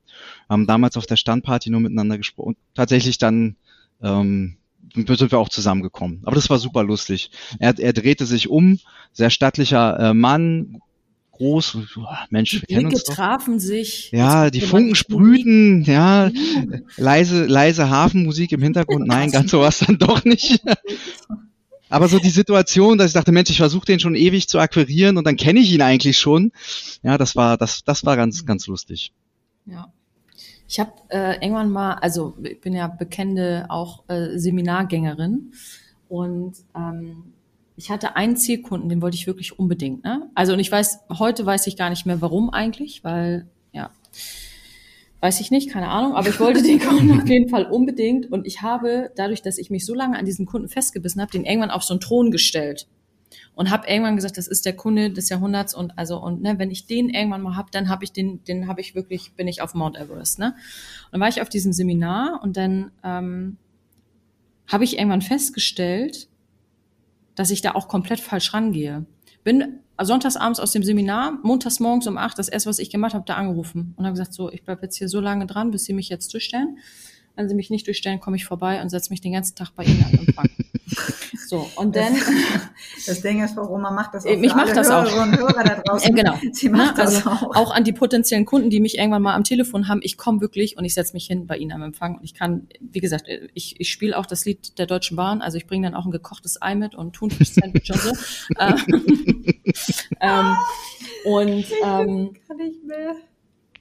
Haben damals auf der Standparty nur miteinander gesprochen und tatsächlich dann ähm, sind wir auch zusammengekommen. Aber das war super lustig. Er, er drehte sich um, sehr stattlicher äh, Mann, groß, Mensch, Die wir kennen uns doch. trafen sich. Ja, die Funken sprühten, ja, leise, leise Hafenmusik im Hintergrund. Nein, ganz so war es dann doch nicht. Aber so die Situation, dass ich dachte, Mensch, ich versuche den schon ewig zu akquirieren und dann kenne ich ihn eigentlich schon. Ja, das war, das, das war ganz, ganz lustig. Ja. Ich habe äh, irgendwann mal, also ich bin ja bekennende auch äh, Seminargängerin und ähm, ich hatte einen Zielkunden, den wollte ich wirklich unbedingt. Ne? Also und ich weiß, heute weiß ich gar nicht mehr, warum eigentlich, weil ja, weiß ich nicht, keine Ahnung, aber ich wollte den Kunden auf jeden Fall unbedingt und ich habe dadurch, dass ich mich so lange an diesen Kunden festgebissen habe, den irgendwann auf so einen Thron gestellt und habe irgendwann gesagt, das ist der Kunde des Jahrhunderts und also und ne, wenn ich den irgendwann mal hab, dann habe ich den, den habe ich wirklich, bin ich auf Mount Everest, ne? Und dann war ich auf diesem Seminar und dann ähm, habe ich irgendwann festgestellt, dass ich da auch komplett falsch rangehe. Bin sonntags abends aus dem Seminar, montags morgens um acht, das erste, was ich gemacht habe, da angerufen und habe gesagt, so, ich bleib jetzt hier so lange dran, bis Sie mich jetzt durchstellen. Wenn Sie mich nicht durchstellen, komme ich vorbei und setze mich den ganzen Tag bei Ihnen am Empfang. so, und dann Das Ding ist, Frau Roma macht das auch Ich für mach alle das auch. Hörerinnen und Hörer da draußen. Äh, genau. Sie macht Ne, das also auch. auch an die potenziellen Kunden, die mich irgendwann mal am Telefon haben. Ich komme wirklich und ich setze mich hin bei Ihnen am Empfang. Und ich kann, wie gesagt, ich, ich spiele auch das Lied der Deutschen Bahn. Also ich bringe dann auch ein gekochtes Ei mit und Thunfisch-Sandwich und so. Ähm, und ähm, Kann ich mehr.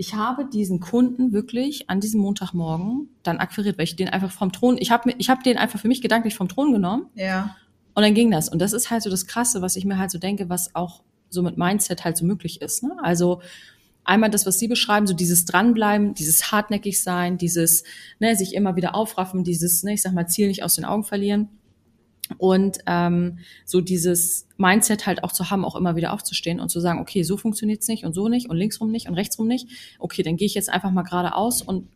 Ich habe diesen Kunden wirklich an diesem Montagmorgen dann akquiriert, weil ich den einfach vom Thron, ich habe ich hab den einfach für mich gedanklich vom Thron genommen Ja. und dann ging das. Und das ist halt so das Krasse, was ich mir halt so denke, was auch so mit Mindset halt so möglich ist. Ne? Also einmal das, was Sie beschreiben, so dieses Dranbleiben, dieses hartnäckig sein, dieses ne, sich immer wieder aufraffen, dieses, ne, ich sag mal, Ziel nicht aus den Augen verlieren. Und ähm, so dieses Mindset halt auch zu haben, auch immer wieder aufzustehen und zu sagen, okay, so funktioniert's nicht und so nicht und linksrum nicht und rechtsrum nicht. Okay, dann gehe ich jetzt einfach mal geradeaus und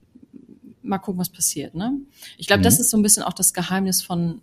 mal gucken, was passiert. Ne? Ich glaube, Mhm. das ist so ein bisschen auch das Geheimnis von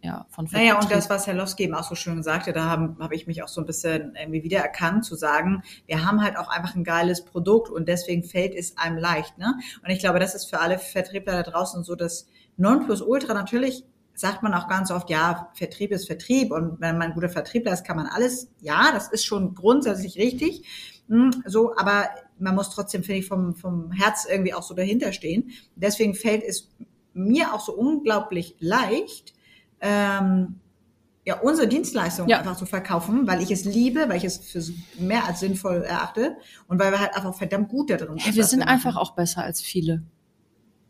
ja, von Naja, und Vertrieb. das, was Herr Lowski eben auch so schön sagte, da habe hab ich mich auch so ein bisschen irgendwie wiedererkannt, zu sagen, wir haben halt auch einfach ein geiles Produkt und deswegen fällt es einem leicht. Ne? Und ich glaube, das ist für alle Vertriebler da draußen so das Nonplusultra. Natürlich sagt man auch ganz oft, ja, Vertrieb ist Vertrieb und wenn man ein guter Vertriebler ist, kann man alles. Ja, das ist schon grundsätzlich richtig. Hm, so, aber man muss trotzdem, finde ich, vom, vom Herz irgendwie auch so dahinter stehen. Deswegen fällt es mir auch so unglaublich leicht, ähm, ja, unsere Dienstleistung ja. einfach zu verkaufen, weil ich es liebe, weil ich es für mehr als sinnvoll erachte und weil wir halt einfach verdammt gut da drin sind. Ja, wir sind einfach auch besser als viele.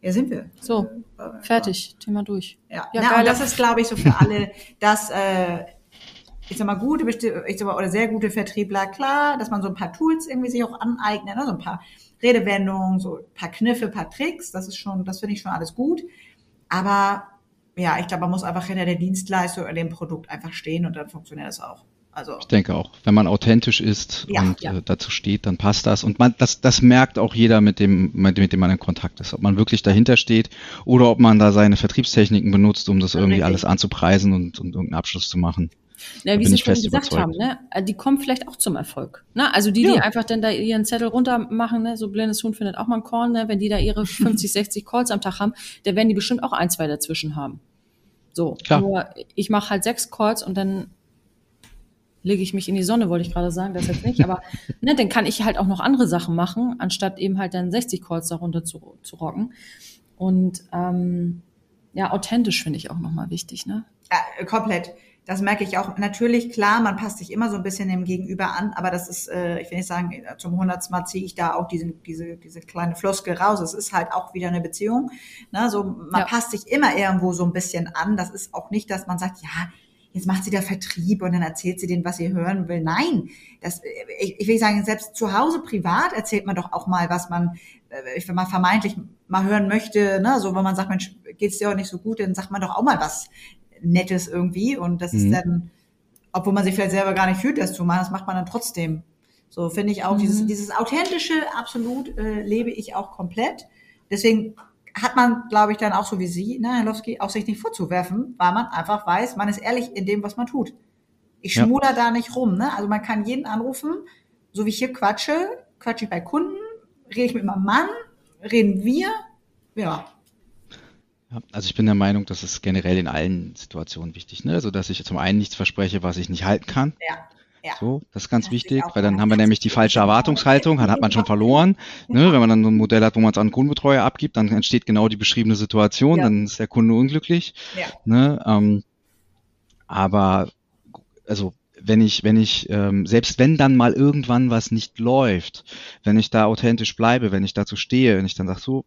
Ja, sind wir. So, fertig, Thema durch. Ja, ja Na, und das ist, glaube ich, so für alle, dass, äh, ich sag mal, gute, ich sag mal, oder sehr gute Vertriebler, klar, dass man so ein paar Tools irgendwie sich auch aneignet, ne? so ein paar Redewendungen, so ein paar Kniffe, ein paar Tricks, das ist schon, das finde ich schon alles gut. Aber ja, ich glaube, man muss einfach hinter der Dienstleistung oder dem Produkt einfach stehen und dann funktioniert das auch. Also, ich denke auch, wenn man authentisch ist ja, und ja. Äh, dazu steht, dann passt das. Und man, das, das merkt auch jeder, mit dem, mit, dem man in Kontakt ist. Ob man wirklich dahinter steht oder ob man da seine Vertriebstechniken benutzt, um das irgendwie Richtig. alles anzupreisen und, und irgendeinen Abschluss zu machen. Ja, wie Sie schon gesagt überzeugt. haben, ne? Äh, die kommen vielleicht auch zum Erfolg. Ne? Also die, ja. die einfach dann da ihren Zettel runter machen, ne? so blindes Huhn findet auch mal ein Korn, ne? wenn die da ihre 50, 60 Calls am Tag haben, da werden die bestimmt auch ein, zwei dazwischen haben. So, Klar. nur ich mache halt sechs Calls und dann lege ich mich in die Sonne, wollte ich gerade sagen, das jetzt nicht, aber ne, dann kann ich halt auch noch andere Sachen machen, anstatt eben halt dann 60 Calls darunter zu, zu rocken. Und ähm, ja, authentisch finde ich auch nochmal wichtig, ne? Ja, komplett. Das merke ich auch. Natürlich, klar, man passt sich immer so ein bisschen dem Gegenüber an, aber das ist, äh, ich will nicht sagen, zum hundertsten Mal ziehe ich da auch diese, diese, diese kleine Floskel raus. Es ist halt auch wieder eine Beziehung. Ne? So, man ja. passt sich immer irgendwo so ein bisschen an. Das ist auch nicht, dass man sagt, ja, jetzt macht sie da Vertrieb und dann erzählt sie denen, was sie hören will. Nein, das, ich, ich will sagen, selbst zu Hause privat erzählt man doch auch mal, was man, äh, wenn man vermeintlich mal hören möchte, ne, so wenn man sagt, Mensch, geht's dir auch nicht so gut, dann sagt man doch auch mal was Nettes irgendwie. Und das mhm. ist dann, obwohl man sich vielleicht selber gar nicht fühlt, das zu machen, das macht man dann trotzdem. So finde ich auch mhm. dieses, dieses authentische absolut äh, lebe ich auch komplett. Deswegen hat man, glaube ich, dann auch so wie Sie, ne, Herr Lowski, auch sich nicht vorzuwerfen, weil man einfach weiß, man ist ehrlich in dem, was man tut. Ich schmuder ja. da nicht rum. Ne? Also man kann jeden anrufen, so wie ich hier quatsche, quatsche ich bei Kunden, rede ich mit meinem Mann, reden wir, ja, ja, also ich bin der Meinung, das ist generell in allen Situationen wichtig, ne? Also dass ich zum einen nichts verspreche, was ich nicht halten kann. Ja. Ja. So, das ist ganz das wichtig, weil dann haben wir nämlich die falsche Erwartungshaltung, dann hat man schon verloren. Ne? Wenn man dann so ein Modell hat, wo man es an den Kundenbetreuer abgibt, dann entsteht genau die beschriebene Situation, ja. dann ist der Kunde unglücklich. Ja. Ne? Ähm, aber also wenn ich, wenn ich, ähm, selbst wenn dann mal irgendwann was nicht läuft, wenn ich da authentisch bleibe, wenn ich dazu stehe, wenn ich dann sage, so,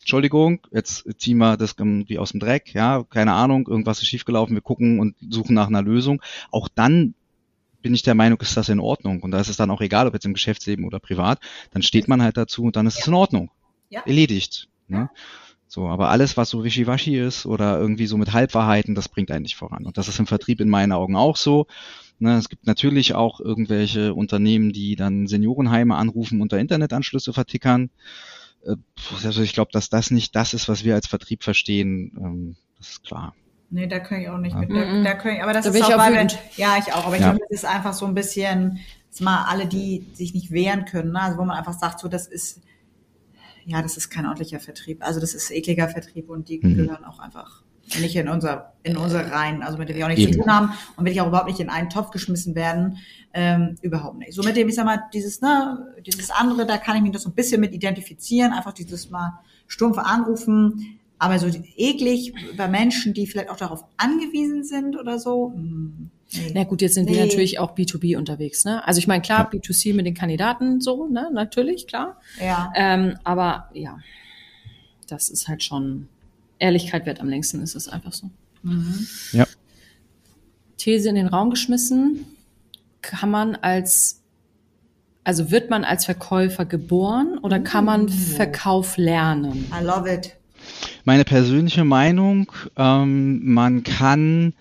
Entschuldigung, jetzt ziehen wir das irgendwie aus dem Dreck, ja, keine Ahnung, irgendwas ist schiefgelaufen, wir gucken und suchen nach einer Lösung. Auch dann bin ich der Meinung, ist das in Ordnung. Und da ist es dann auch egal, ob jetzt im Geschäftsleben oder privat, dann steht man halt dazu und dann ist ja. es in Ordnung. Ja. Erledigt. Ne? So, aber alles, was so wischiwaschi ist oder irgendwie so mit Halbwahrheiten, das bringt eigentlich voran. Und das ist im Vertrieb in meinen Augen auch so. Ne, es gibt natürlich auch irgendwelche Unternehmen, die dann Seniorenheime anrufen, unter Internetanschlüsse vertickern. Äh, also ich glaube, dass das nicht das ist, was wir als Vertrieb verstehen, ähm, das ist klar. Nee, da kann ich auch nicht ja. mit. Da, da kann ich, aber das da ist auch, weil wir, ja, ich auch, aber ich ja. glaube, das ist einfach so ein bisschen, das mal alle, die sich nicht wehren können, ne? also wo man einfach sagt, so, das ist, ja, das ist kein ordentlicher Vertrieb. Also das ist ekliger Vertrieb und die mhm. gehören auch einfach nicht in unser, in unsere Reihen, also mit denen wir auch nichts Eben. zu tun haben und will ich auch überhaupt nicht in einen Topf geschmissen werden, ähm, überhaupt nicht. So mit dem, ich sag mal, dieses, ne, dieses andere, da kann ich mich noch so ein bisschen mit identifizieren, einfach dieses mal stumpfe Anrufen, aber so eklig bei Menschen, die vielleicht auch darauf angewiesen sind oder so, mh, hm, Nee. Na gut, jetzt sind nee. wir natürlich auch B2B unterwegs, ne? Also ich meine, klar, ja. B2C mit den Kandidaten so, ne? Natürlich, klar. Ja. Ähm, aber ja, das ist halt schon Ehrlichkeit wird am längsten, ist es einfach so. Mhm. Ja. These in den Raum geschmissen. Kann man als, also wird man als Verkäufer geboren oder kann man uh. Verkauf lernen? I love it. Meine persönliche Meinung, ähm, man kann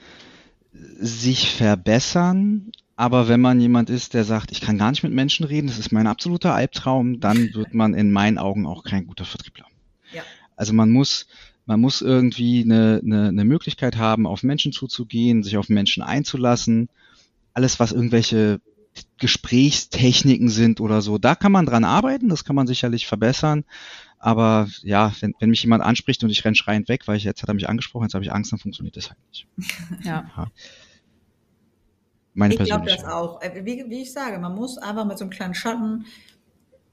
sich verbessern, aber wenn man jemand ist, der sagt, ich kann gar nicht mit Menschen reden, das ist mein absoluter Albtraum, dann wird man in meinen Augen auch kein guter Vertriebler. Ja. Also man muss, man muss irgendwie eine, eine, eine Möglichkeit haben, auf Menschen zuzugehen, sich auf Menschen einzulassen. Alles, was irgendwelche Gesprächstechniken sind oder so, da kann man dran arbeiten, das kann man sicherlich verbessern. Aber ja, wenn, wenn mich jemand anspricht und ich renne schreiend weg, weil ich jetzt hat er mich angesprochen, jetzt habe ich Angst, dann funktioniert das halt nicht. Ja. Ja. Meine Ich glaube das auch. Äh, Wie, wie ich sage, man muss einfach mit so einem kleinen Schatten,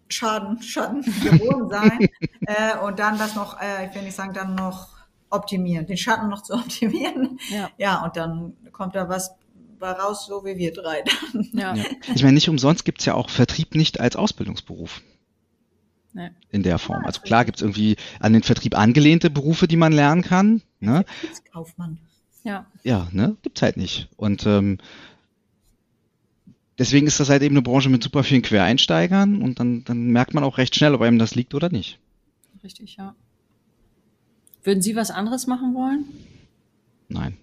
Schaden, Schatten geboren sein äh, und dann das noch, äh, ich will nicht sagen, dann noch optimieren, den Schatten noch zu optimieren. Ja. Ja, und dann kommt da was raus, so wie wir drei. Ja. Ja. Ich meine, nicht umsonst gibt's ja auch Vertrieb nicht als Ausbildungsberuf Nee. in der Form. Also klar gibt's irgendwie an den Vertrieb angelehnte Berufe, die man lernen kann. Ne? Kaufmann. ja. Ja, ne? Gibt's halt nicht. Und ähm, deswegen ist das halt eben eine Branche mit super vielen Quereinsteigern und dann, dann merkt man auch recht schnell, ob einem das liegt oder nicht. Richtig, ja. Würden Sie was anderes machen wollen? Nein.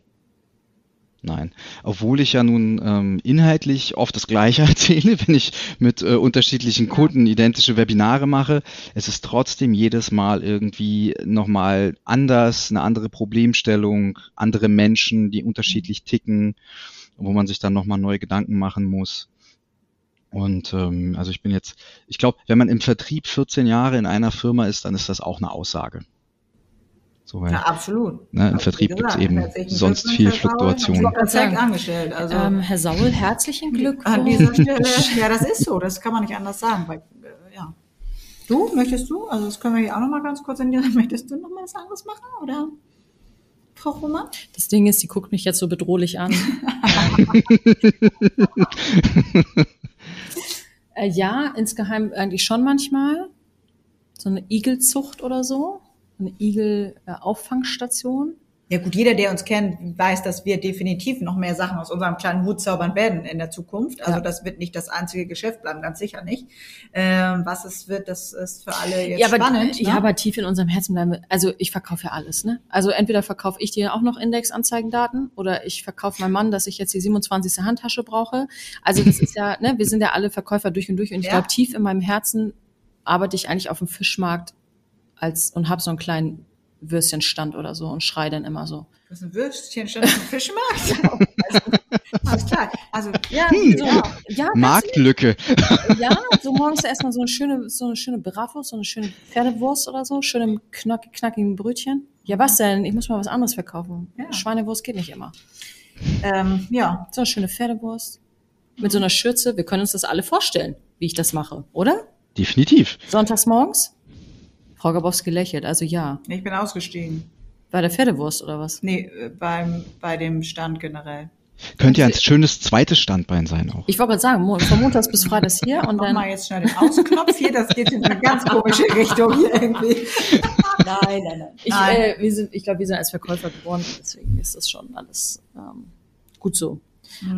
Nein. Obwohl ich ja nun ähm, inhaltlich oft das Gleiche erzähle, wenn ich mit äh, unterschiedlichen Kunden identische Webinare mache, es ist trotzdem jedes Mal irgendwie nochmal anders, eine andere Problemstellung, andere Menschen, die unterschiedlich ticken, wo man sich dann nochmal neue Gedanken machen muss. Und ähm, also ich bin jetzt, ich glaube, wenn man im Vertrieb 14 Jahre in einer Firma ist, dann ist das auch eine Aussage. So, weil, Ja, absolut. Ne, im Vertrieb gibt's gesagt, eben sonst Glückwunsch, viel. Fluktuation. Angestellt. Also ähm, Herr Saul, herzlichen an dieser Glückwunsch. Stelle, ja, das ist so, das kann man nicht anders sagen. Weil, äh, ja. Du, möchtest du? Also das können wir hier auch noch mal ganz kurz in die, möchtest du noch mal was anderes machen, oder? Frau Roman? Das Ding ist, sie guckt mich jetzt so bedrohlich an. äh, ja, insgeheim eigentlich schon manchmal. So eine Igelzucht oder so. Eine Igel-Auffangstation. Ja gut, jeder, der uns kennt, weiß, dass wir definitiv noch mehr Sachen aus unserem kleinen Hut zaubern werden in der Zukunft. Also Ja. das wird nicht das einzige Geschäft bleiben, ganz sicher nicht. Ähm, was es wird, das ist für alle jetzt ja, aber, spannend. ja, ne? aber tief in unserem Herzen bleiben wir. Also ich verkaufe ja alles, ne? Also entweder verkaufe ich dir auch noch Indexanzeigendaten oder ich verkaufe meinem Mann, dass ich jetzt die 27. Handtasche brauche. Also das ist ja, ne, wir sind ja alle Verkäufer durch und durch und ich Ja. glaube, tief in meinem Herzen arbeite ich eigentlich auf dem Fischmarkt als und habe so einen kleinen Würstchenstand oder so und schrei dann immer so. Das ist ein Würstchen statt ein Fischmarkt. also, alles klar. Also Ja, Hm. so, ja, Marktlücke. Ja, so morgens erstmal so eine schöne, so eine schöne Bratwurst, so eine schöne Pferdewurst oder so, schön im knack, knackigen Brötchen. Ja, was denn? Ich muss mal was anderes verkaufen. Ja. Schweinewurst geht nicht immer. ähm, ja, So eine schöne Pferdewurst. Mit so einer Schürze. Wir können uns das alle vorstellen, wie ich das mache, oder? Definitiv. Sonntags morgens? Frau Gabowski lächelt, also ja. ich bin ausgestiegen. Bei der Pferdewurst oder was? Nee, äh, beim, bei dem Stand generell. Könnte ja ein schönes zweites Standbein sein auch. Ich wollte gerade sagen, von Montags bis Freitags hier und Mach dann. mal jetzt schnell den Ausknopf hier, das geht in eine ganz komische Richtung hier irgendwie. Nein, nein, nein. Ich, Nein. Äh, wir sind, ich glaube, wir sind als Verkäufer geboren, deswegen ist das schon alles ähm, gut so.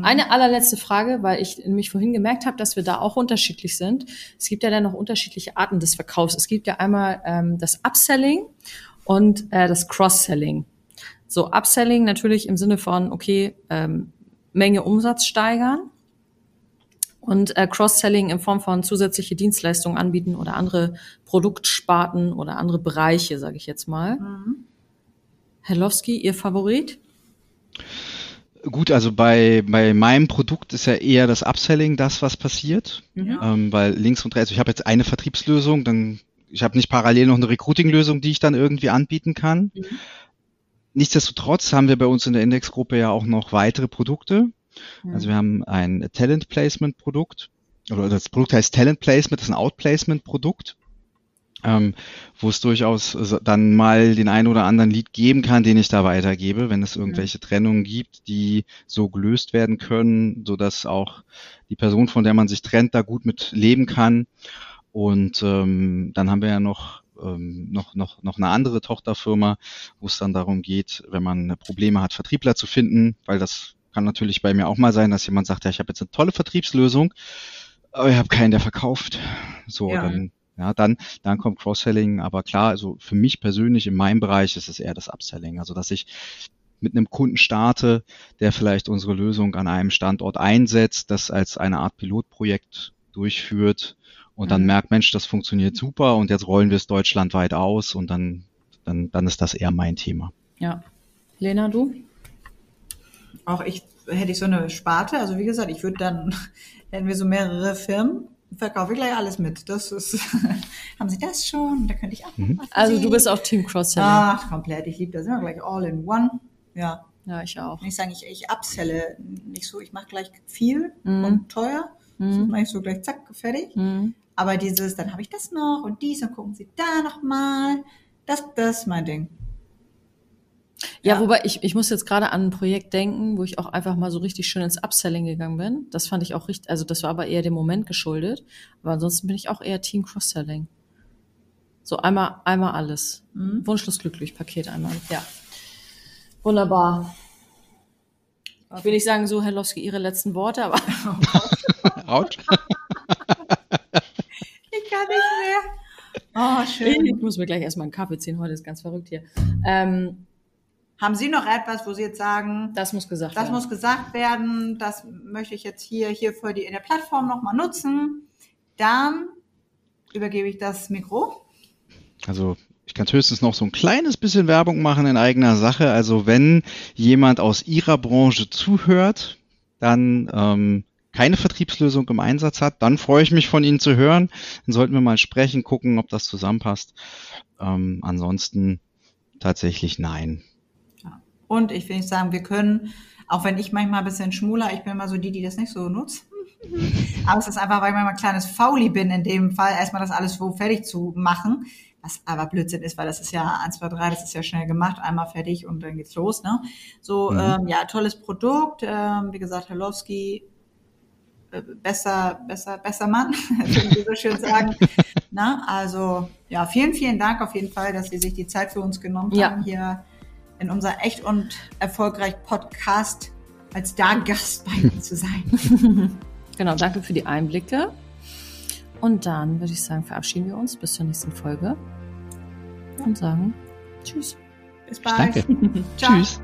Eine allerletzte Frage, weil ich nämlich vorhin gemerkt habe, dass wir da auch unterschiedlich sind. Es gibt ja dann noch unterschiedliche Arten des Verkaufs. Es gibt ja einmal ähm, das Upselling und äh, das Cross-Selling. So, Upselling natürlich im Sinne von, okay, ähm, Menge Umsatz steigern und äh, Cross-Selling in Form von zusätzliche Dienstleistungen anbieten oder andere Produktsparten oder andere Bereiche, sage ich jetzt mal. Herr Lowski, Ihr Favorit? Gut, also bei, bei meinem Produkt ist ja eher das Upselling das, was passiert. Ähm, weil links und rechts, ich habe jetzt eine Vertriebslösung, dann ich habe nicht parallel noch eine Recruiting-Lösung, die ich dann irgendwie anbieten kann. Nichtsdestotrotz haben wir bei uns in der Indexgruppe ja auch noch weitere Produkte. Also wir haben ein Talent Placement Produkt oder das Produkt heißt Talent Placement, das ist ein Outplacement Produkt, ähm, wo es durchaus äh, dann mal den einen oder anderen Lead geben kann, den ich da weitergebe, wenn es irgendwelche Trennungen gibt, die so gelöst werden können, so dass auch die Person, von der man sich trennt, da gut mit leben kann. Und ähm, dann haben wir ja noch ähm, noch, noch, noch eine andere Tochterfirma, wo es dann darum geht, wenn man Probleme hat, Vertriebler zu finden, weil das kann natürlich bei mir auch mal sein, dass jemand sagt, ja, ich habe jetzt eine tolle Vertriebslösung, aber ich habe keinen, der verkauft. So, Ja. dann, ja, dann, dann kommt Cross-Selling, aber klar, also für mich persönlich in meinem Bereich ist es eher das Upselling, also dass ich mit einem Kunden starte, der vielleicht unsere Lösung an einem Standort einsetzt, das als eine Art Pilotprojekt durchführt und dann Mhm. merkt, Mensch, das funktioniert super und jetzt rollen wir es deutschlandweit aus und dann, dann, dann ist das eher mein Thema. Ja. Lena, du? Auch ich hätte ich so eine Sparte, also wie gesagt, ich würde dann, hätten wir so mehrere Firmen, verkaufe ich gleich alles mit. Das ist, haben Sie das schon? Da könnte ich auch Mhm. Also du bist auch Team Cross-Selling. Ach, komplett. Ich liebe das immer gleich all in one. Ja. Ja, ich auch. Wenn ich sage, ich, ich upselle nicht so, ich mache gleich viel Mhm. und teuer. Das Mhm. mache ich so gleich zack, fertig. Mhm. Aber dieses, dann habe ich das noch und dies und gucken Sie da noch mal. Das, das ist mein Ding. Ja, Ja. wobei ich, ich muss jetzt gerade an ein Projekt denken, wo ich auch einfach mal so richtig schön ins Upselling gegangen bin. Das fand ich auch richtig, also das war aber eher dem Moment geschuldet. Aber ansonsten bin ich auch eher Team Cross-Selling. So einmal, einmal alles. Mhm. Wunschlos glücklich, Paket einmal. Ja. Wunderbar. Ich will nicht sagen, so, Herr Lowski, Ihre letzten Worte, aber Autsch. Ich kann nicht mehr. Oh, schön. ich muss mir gleich erstmal einen Kaffee ziehen. Heute ist ganz verrückt hier. Ähm, Haben Sie noch etwas, wo Sie jetzt sagen, das muss gesagt das werden. muss gesagt werden, das möchte ich jetzt hier, hier für die in der Plattform nochmal nutzen? Dann übergebe ich das Mikro. Also ich kann höchstens noch so ein kleines bisschen Werbung machen in eigener Sache. Also wenn jemand aus Ihrer Branche zuhört, dann ähm, keine Vertriebslösung im Einsatz hat, dann freue ich mich von Ihnen zu hören. Dann sollten wir mal sprechen, gucken, ob das zusammenpasst. Ähm, ansonsten tatsächlich nein. Und ich will nicht sagen, wir können, auch wenn ich manchmal ein bisschen schmuler, ich bin immer so die, die das nicht so nutzt. Aber es ist einfach, weil ich manchmal ein kleines Fauli bin in dem Fall, erstmal das alles so fertig zu machen. Was aber Blödsinn ist, weil das ist ja 1, 2, 3, das ist ja schnell gemacht, einmal fertig und dann geht's los. Ne? So, Mhm. ähm, ja, tolles Produkt. Ähm, wie gesagt, Herlowski, äh, besser, besser, besser Mann, wie wir so schön sagen. Na, also, ja, vielen, vielen Dank auf jeden Fall, dass Sie sich die Zeit für uns genommen Ja. haben, hier in unser echt und erfolgreich Podcast als Stargast bei uns zu sein. Genau, danke für die Einblicke. Und dann würde ich sagen, verabschieden wir uns bis zur nächsten Folge und sagen Tschüss. Bis bald. danke. Ciao. Tschüss.